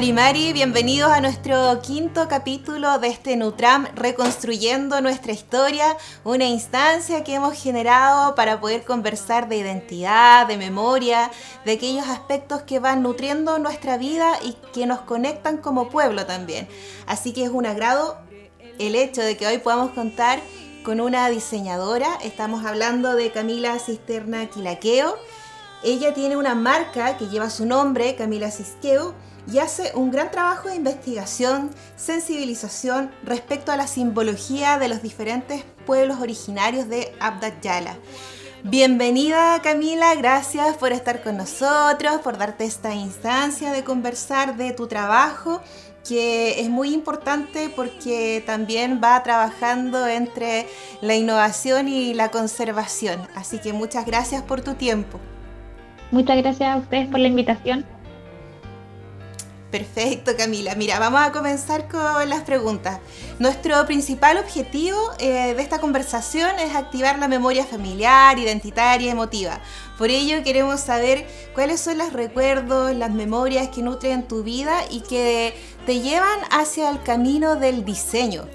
Mari Mari, bienvenidos a nuestro quinto capítulo de este Nutram Reconstruyendo nuestra historia, una instancia que hemos generado para poder conversar de identidad, de memoria, de aquellos aspectos que van nutriendo nuestra vida y que nos conectan como pueblo también. Así que es un agrado el hecho de que hoy podamos contar con una diseñadora. Estamos hablando de Camila Cisterna Quilaqueo. Ella tiene una marca que lleva su nombre, Camila Cisqueo, y hace un gran trabajo de investigación, sensibilización respecto a la simbología de los diferentes pueblos originarios de Abdat Yala. Bienvenida Camila, gracias por estar con nosotros, por darte esta instancia de conversar de tu trabajo, que es muy importante porque también va trabajando entre la innovación y la conservación. Así que muchas gracias por tu tiempo. Muchas gracias a ustedes por la invitación. Perfecto, Camila. Mira, vamos a comenzar con las preguntas. Nuestro principal objetivo eh, de esta conversación es activar la memoria familiar, identitaria, emotiva. Por ello queremos saber cuáles son los recuerdos, las memorias que nutren tu vida y que te llevan hacia el camino del diseño.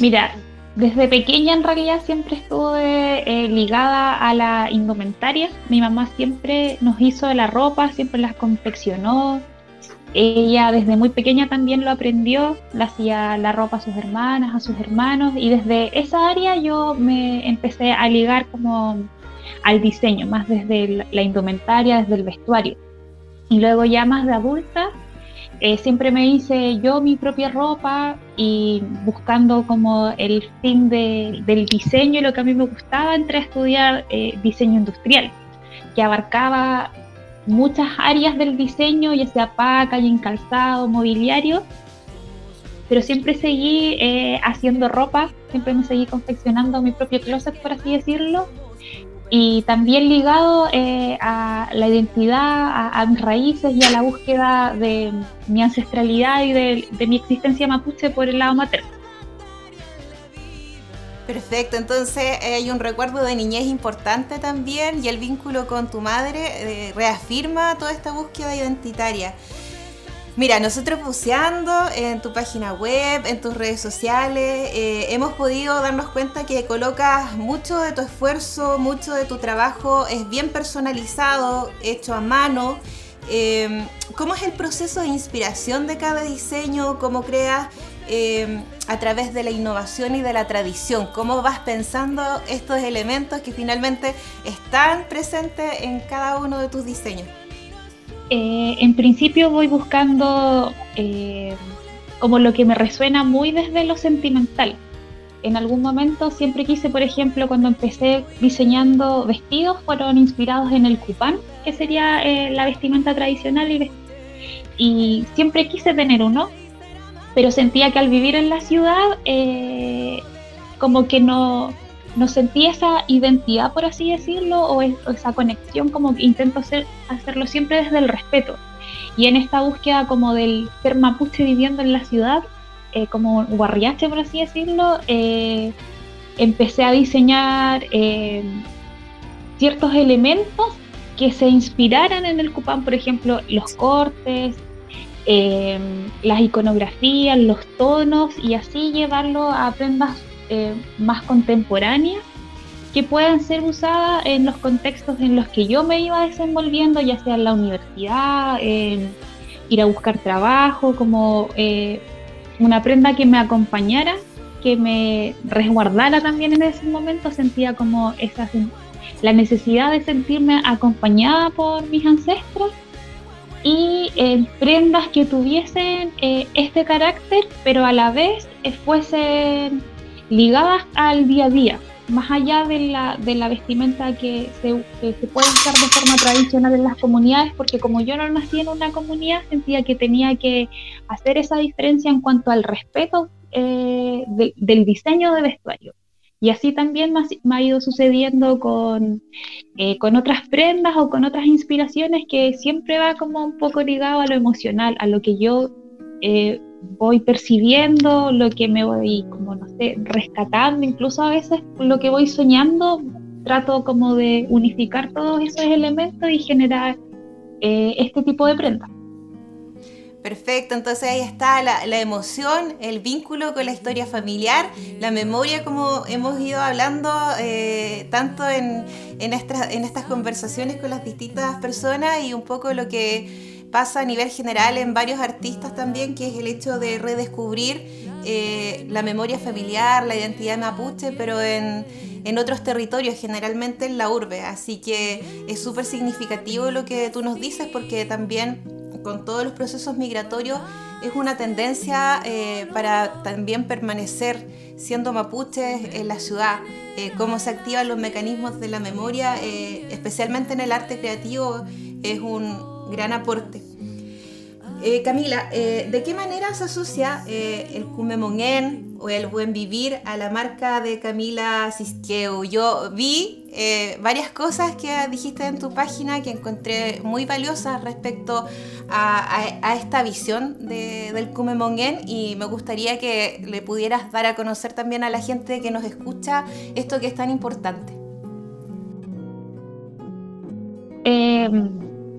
Mira, desde pequeña en realidad siempre estuve eh, ligada a la indumentaria. Mi mamá siempre nos hizo la ropa, siempre las confeccionó. Ella desde muy pequeña también lo aprendió, le hacía la ropa a sus hermanas, a sus hermanos y desde esa área yo me empecé a ligar como al diseño, más desde la indumentaria, desde el vestuario. Y luego ya más de adulta eh, siempre me hice yo mi propia ropa y buscando como el fin del diseño y lo que a mí me gustaba, entré a estudiar eh, diseño industrial, que abarcaba muchas áreas del diseño, ya sea packaging, calzado, mobiliario, pero siempre seguí eh, haciendo ropa, siempre me seguí confeccionando mi propio closet, por así decirlo, y también ligado eh, a la identidad, a, mis raíces y a la búsqueda de mi ancestralidad y de, mi existencia mapuche por el lado materno. Perfecto, entonces eh, hay un recuerdo de niñez importante también y el vínculo con tu madre eh, reafirma toda esta búsqueda identitaria. Mira, nosotros buceando en tu página web, en tus redes sociales, eh, hemos podido darnos cuenta que colocas mucho de tu esfuerzo, mucho de tu trabajo, es bien personalizado, hecho a mano. Eh, ¿Cómo es el proceso de inspiración de cada diseño? ¿Cómo creas eh, a través de la innovación y de la tradición? ¿Cómo vas pensando estos elementos que finalmente están presentes en cada uno de tus diseños? Eh, en principio voy buscando eh, como lo que me resuena muy desde lo sentimental. En algún momento siempre quise, por ejemplo, cuando empecé diseñando vestidos, fueron inspirados en el cupán, que sería eh, la vestimenta tradicional, y, y, siempre quise tener uno, pero sentía que al vivir en la ciudad, como que no, no sentí esa identidad, por así decirlo, o, esa conexión, como que intento hacer, hacerlo siempre desde el respeto. Y en esta búsqueda como del ser mapuche viviendo en la ciudad, eh, como guarriache, por así decirlo, eh, empecé a diseñar eh, ciertos elementos que se inspiraran en el Cupán, por ejemplo, los cortes, las iconografías, los tonos, y así llevarlo a prendas eh, más contemporáneas que puedan ser usadas en los contextos en los que yo me iba desenvolviendo, ya sea en la universidad, en ir a buscar trabajo, como eh, una prenda que me acompañara, que me resguardara también en ese momento, sentía como esa, la necesidad de sentirme acompañada por mis ancestros y eh, prendas que tuviesen este carácter, pero a la vez fuesen ligadas al día a día, más allá de la, de la vestimenta que se, se, puede usar de forma tradicional en las comunidades, porque como yo no nací en una comunidad, sentía que tenía que hacer esa diferencia en cuanto al respeto eh, del diseño de vestuario. Y así también me ha, ido sucediendo con, eh, con otras prendas o con otras inspiraciones que siempre va como un poco ligado a lo emocional, a lo que yo eh, voy percibiendo, lo que me voy, como no sé, rescatando, incluso a veces lo que voy soñando, trato como de unificar todos esos elementos y generar eh, este tipo de prenda. Perfecto, entonces ahí está la, emoción, el vínculo con la historia familiar, la memoria como hemos ido hablando eh, tanto en, en, en estas conversaciones con las distintas personas y un poco lo que pasa a nivel general en varios artistas también, que es el hecho de redescubrir eh, la memoria familiar, la identidad mapuche, pero en, en otros territorios, generalmente en la urbe. Así que es súper significativo lo que tú nos dices porque también con todos los procesos migratorios es una tendencia eh, para también permanecer siendo mapuches en la ciudad, eh, cómo se activan los mecanismos de la memoria, eh, especialmente en el arte creativo, es un gran aporte. Camila, ¿de qué manera se asocia el Cumemongen o el buen vivir a la marca de Camila Cisqueu? Yo vi eh, varias cosas que dijiste en tu página que encontré muy valiosas respecto a, esta visión de, del Kumemongen y me gustaría que le pudieras dar a conocer también a la gente que nos escucha esto que es tan importante.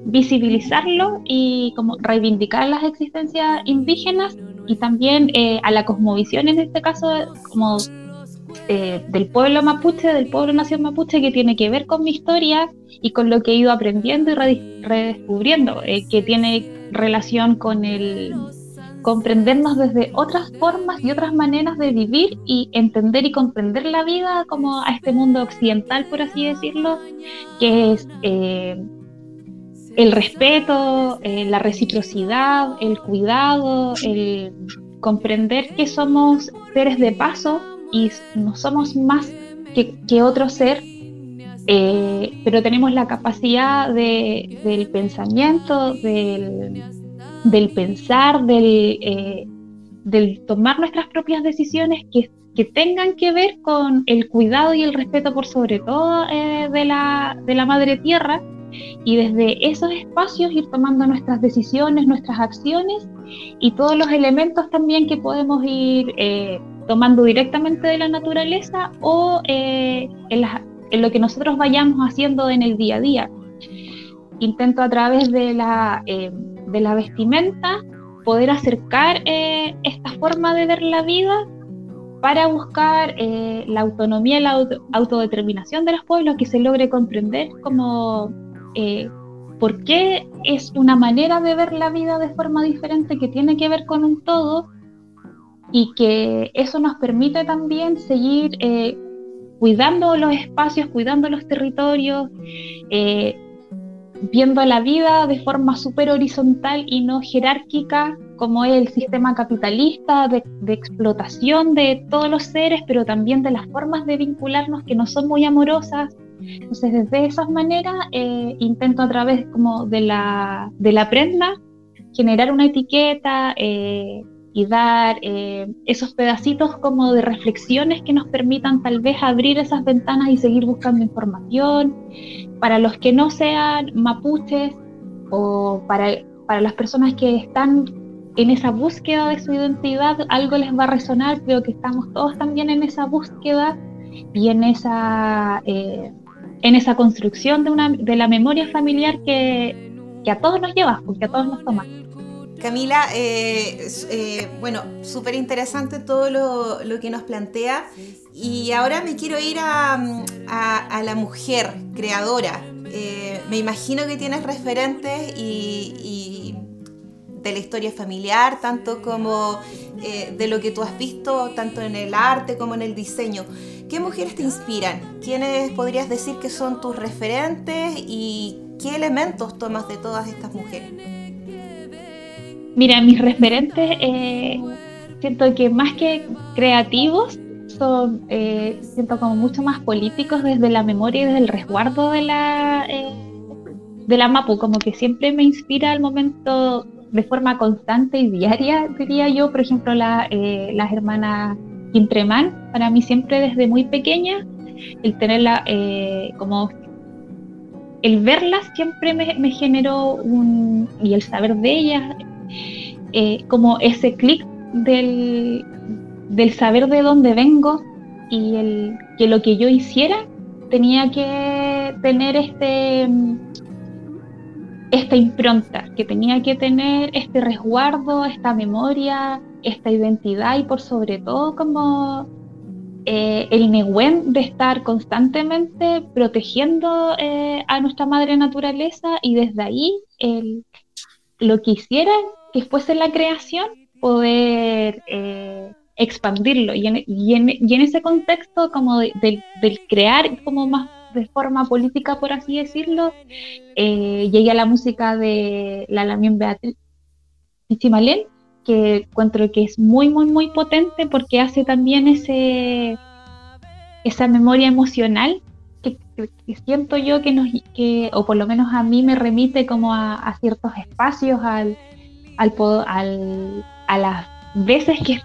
Visibilizarlo y como reivindicar las existencias indígenas y también eh, a la cosmovisión en este caso como eh, del pueblo mapuche, del pueblo nación mapuche, que tiene que ver con mi historia y con lo que he ido aprendiendo y redescubriendo, eh, que tiene relación con el comprendernos desde otras formas y otras maneras de vivir y entender y comprender la vida como a este mundo occidental, por así decirlo, que es eh, el respeto, la reciprocidad, el cuidado, el comprender que somos seres de paso y no somos más que, otro ser, eh, pero tenemos la capacidad de, del pensamiento, del, pensar, del, eh, del, tomar nuestras propias decisiones que, que, tengan que ver con el cuidado y el respeto por sobre todo eh, de, la, de la madre tierra y desde esos espacios ir tomando nuestras decisiones, nuestras acciones y todos los elementos también que podemos ir tomando directamente de la naturaleza o eh, en, lo que nosotros vayamos haciendo en el día a día. Intento a través de la, eh, de la vestimenta poder acercar eh, esta forma de ver la vida para buscar la autonomía y la autodeterminación de los pueblos, que se logre comprender como por qué es una manera de ver la vida de forma diferente que tiene que ver con un todo y que eso nos permite también seguir eh, cuidando los espacios, cuidando los territorios, eh, viendo la vida de forma súper horizontal y no jerárquica, como es el sistema capitalista de, explotación de todos los seres, pero también de las formas de vincularnos que no son muy amorosas. Entonces, desde esas maneras, eh, intento a través como de la, de la prenda generar una etiqueta, y dar eh, esos pedacitos como de reflexiones que nos permitan tal vez abrir esas ventanas y seguir buscando información. Para los que no sean mapuches o para, para las personas que están en esa búsqueda de su identidad, algo les va a resonar, creo que estamos todos también en esa búsqueda y en esa, eh, en esa construcción de, una, de la memoria familiar que, que a todos nos lleva, porque a todos nos toma. Camila, eh, eh, bueno, súper interesante todo lo, que nos plantea y ahora me quiero ir a, la mujer creadora. Eh, me imagino que tienes referentes y, de la historia familiar, tanto como de lo que tú has visto, tanto en el arte como en el diseño. ¿Qué mujeres te inspiran? ¿Quiénes podrías decir que son tus referentes y qué elementos tomas de todas estas mujeres? Mira, mis referentes, eh, siento que más que creativos, son, eh, siento como mucho más políticos desde la memoria y desde el resguardo de la, eh, de la MAPU, como que siempre me inspira al momento de forma constante y diaria, diría yo, por ejemplo, la, las hermanas Quintremán, para mí siempre desde muy pequeña, el tenerla como el verlas siempre me, generó un, y el saber de ellas eh, como ese clic del, saber de dónde vengo y el, que lo que yo hiciera tenía que tener este esta impronta, que tenía que tener este resguardo, esta memoria, esta identidad y por sobre todo como eh, el Nehuen de estar constantemente protegiendo eh, a nuestra madre naturaleza y desde ahí el, lo que hiciera que fuese la creación, poder eh, expandirlo. Y en, ese contexto como de, de, del crear como más de forma política, por así decirlo, llegué a la música de la Lamien Beatriz Pichimalén, que encuentro que es muy, muy, muy potente porque hace también ese esa memoria emocional que, siento yo que nos, que, o por lo menos a mí me remite como a, ciertos espacios, al, al, al, a las veces que,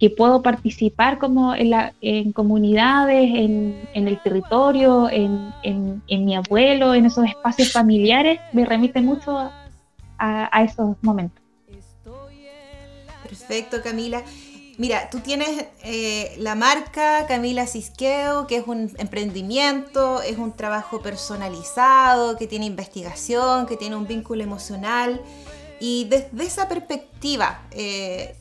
que, puedo participar como en, comunidades, en, el territorio, en, mi abuelo, en esos espacios familiares, me remite mucho a, a esos momentos. Perfecto, Camila. Mira, tú tienes eh, la marca Camila Cisqueo, que es un emprendimiento, es un trabajo personalizado, que tiene investigación, que tiene un vínculo emocional. Y desde esa perspectiva, eh,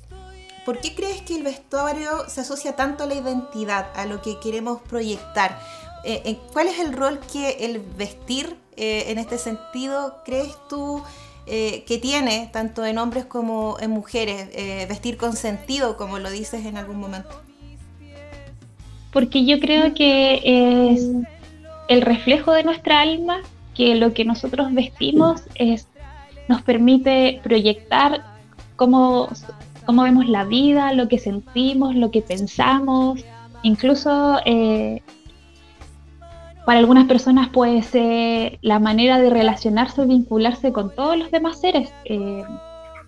¿por qué crees que el vestuario se asocia tanto a la identidad, a lo que queremos proyectar? Eh, ¿Cuál es el rol que el vestir en este sentido crees tú? Eh, que tiene, tanto en hombres como en mujeres, eh, vestir con sentido, como lo dices en algún momento? Porque yo creo que es el reflejo de nuestra alma, que lo que nosotros vestimos es, nos permite proyectar cómo, cómo vemos la vida, lo que sentimos, lo que pensamos, incluso eh, para algunas personas puede ser la manera de relacionarse vincularse con todos los demás seres. Eh,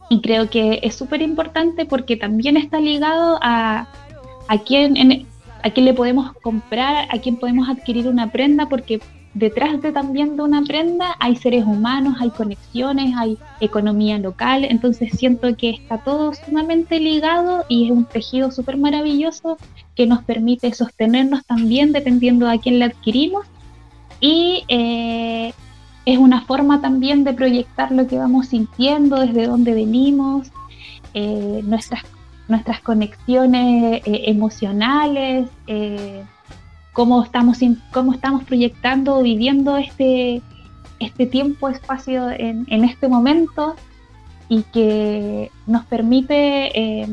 y creo que es súper importante porque también está ligado a, a quién, a quién le podemos comprar, a quién podemos adquirir una prenda, porque detrás de también de una prenda hay seres humanos, hay conexiones, hay economía local, entonces siento que está todo sumamente ligado y es un tejido súper maravilloso que nos permite sostenernos también dependiendo a quién le adquirimos y eh, es una forma también de proyectar lo que vamos sintiendo, desde dónde venimos, eh, nuestras, nuestras conexiones eh, emocionales, cómo, estamos, cómo estamos proyectando viviendo este, este tiempo, espacio en, este momento y que nos permite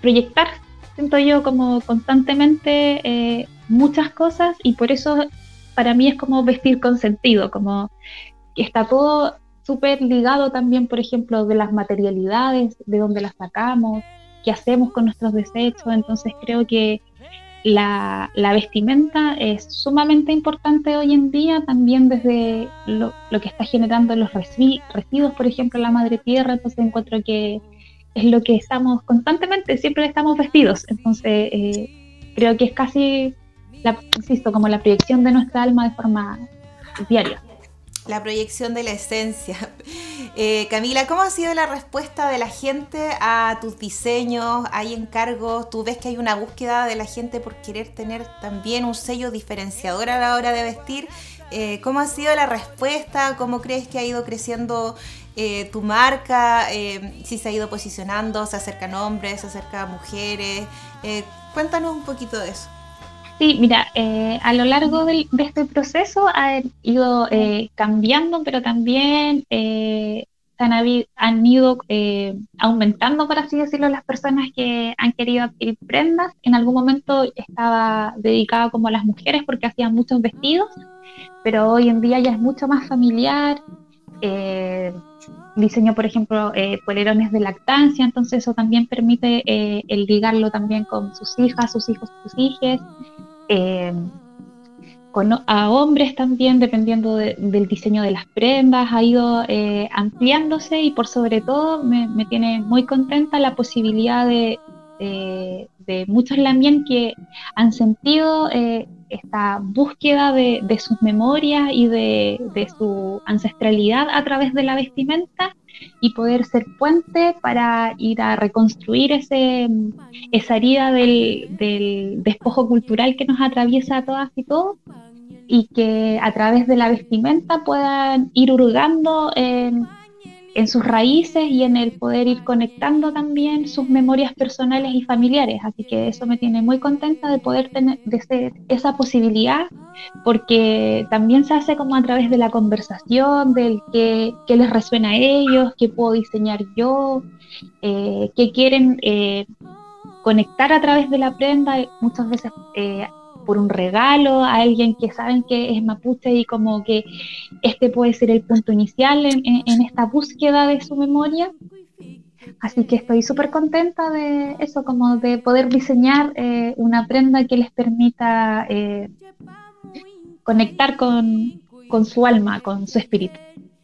proyectar, siento yo, como constantemente muchas cosas y por eso para mí es como vestir con sentido, como que está todo súper ligado también, por ejemplo, de las materialidades, de dónde las sacamos, qué hacemos con nuestros desechos. Entonces creo que la, vestimenta es sumamente importante hoy en día, también desde lo, que está generando los residuos, por ejemplo, la madre tierra. Entonces encuentro que es lo que estamos constantemente, siempre estamos vestidos. Entonces eh, creo que es casi la, insisto, como la proyección de nuestra alma de forma diaria. La proyección de la esencia. Eh, Camila, ¿cómo ha sido la respuesta de la gente a tus diseños? ¿Hay encargos? ¿Tú ves que hay una búsqueda de la gente por querer tener también un sello diferenciador a la hora de vestir? Eh, ¿Cómo ha sido la respuesta? ¿Cómo crees que ha ido creciendo eh, tu marca? si se ha ido posicionando, se acercan hombres, se acercan mujeres. cuéntanos un poquito de eso. Sí, mira, eh, a lo largo de, este proceso ha ido eh, cambiando, pero también eh, han, han, ido aumentando, por así decirlo, las personas que han querido adquirir prendas. En algún momento estaba dedicada como a las mujeres porque hacían muchos vestidos, pero hoy en día ya es mucho más familiar. Diseño, por ejemplo, polerones de lactancia, entonces eso también permite el ligarlo también con sus hijas, sus hijos, sus hijas. Eh, a hombres también, dependiendo del diseño de las prendas, ha ido eh, ampliándose y por sobre todo me, tiene muy contenta la posibilidad de, de, muchos también que han sentido eh, esta búsqueda de, sus memorias y de, su ancestralidad a través de la vestimenta y poder ser puente para ir a reconstruir ese, esa herida del, despojo cultural que nos atraviesa a todas y todos y que a través de la vestimenta puedan ir hurgando en, sus raíces y en el poder ir conectando también sus memorias personales y familiares. Así que eso me tiene muy contenta de poder tener de esa posibilidad, porque también se hace como a través de la conversación, del que, les resuena a ellos, qué puedo diseñar yo, eh, qué quieren eh, conectar a través de la prenda. Muchas veces eh, por un regalo a alguien que saben que es mapuche y como que este puede ser el punto inicial en, esta búsqueda de su memoria. Así que estoy súper contenta de eso, como de poder diseñar eh, una prenda que les permita eh, conectar con, con su alma, con su espíritu.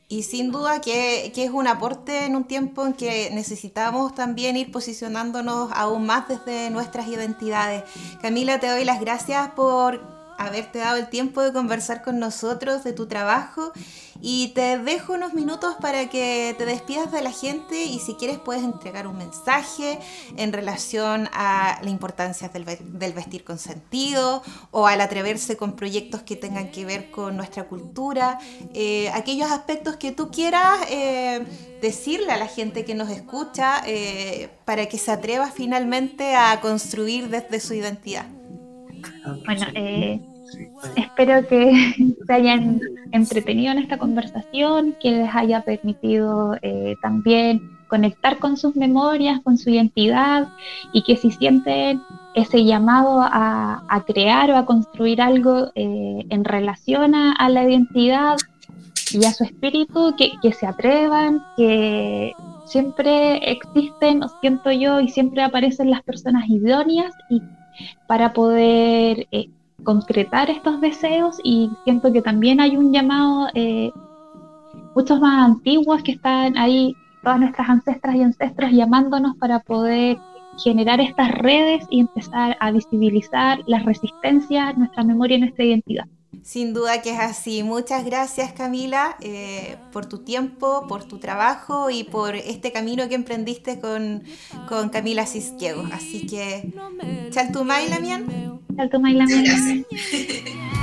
Y sin duda que, es un aporte en un tiempo en que necesitamos también ir posicionándonos aún más desde nuestras identidades. Camila, te doy las gracias por haberte dado el tiempo de conversar con nosotros de tu trabajo y te dejo unos minutos para que te despidas de la gente y si quieres puedes entregar un mensaje en relación a la importancia del, vestir con sentido o al atreverse con proyectos que tengan que ver con nuestra cultura, eh, aquellos aspectos que tú quieras eh, decirle a la gente que nos escucha eh, para que se atreva finalmente a construir desde su identidad. Bueno, eh, espero que se hayan entretenido en esta conversación, que les haya permitido eh, también conectar con sus memorias, con su identidad y que si sienten ese llamado a, crear o a construir algo eh, en relación a, la identidad y a su espíritu, que, que se atrevan, que siempre existen, siento yo, y siempre aparecen las personas idóneas y para poder eh, concretar estos deseos y siento que también hay un llamado eh, muchos más antiguos que están ahí, todas nuestras ancestras y ancestros llamándonos para poder generar estas redes y empezar a visibilizar las resistencias, nuestra memoria y nuestra identidad. Sin duda que es así. Muchas gracias Camila eh, por tu tiempo, por tu trabajo y por este camino que emprendiste con, con Camila Cisquiego. Así que, Chaltumay Lamian. Chaltumay Lamian.